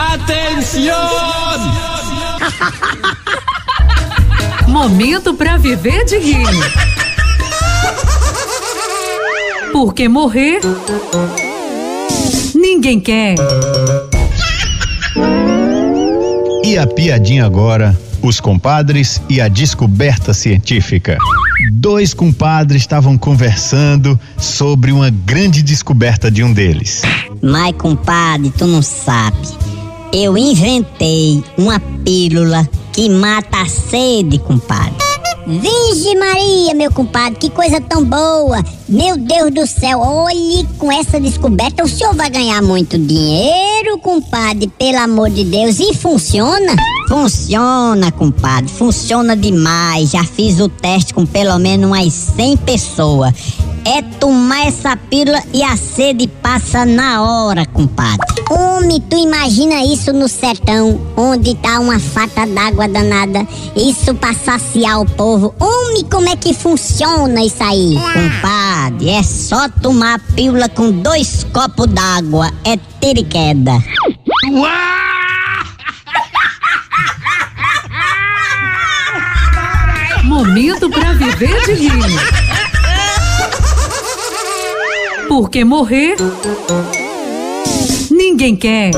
Atenção! Momento para viver de rir. Porque morrer ninguém quer. E a piadinha agora, os compadres e a descoberta científica. Dois compadres estavam conversando sobre uma grande descoberta de um deles. Mas, compadre, tu não sabe. Eu inventei uma pílula que mata a sede, compadre. Virgem Maria, meu compadre, que coisa tão boa! Meu Deus do céu, olhe com essa descoberta, o senhor vai ganhar muito dinheiro, compadre, pelo amor de Deus, e funciona? Funciona, compadre, funciona demais. Já fiz o teste com pelo menos umas 100 pessoas. É tomar essa pílula e a sede passa na hora, compadre. Homem, tu imagina isso no sertão, onde tá uma fata d'água danada, isso pra saciar o povo. Homem, como é que funciona isso aí? Compadre, é só tomar a pílula com dois copos d'água. É ter queda. Momento para viver de rir. Porque morrer ninguém quer.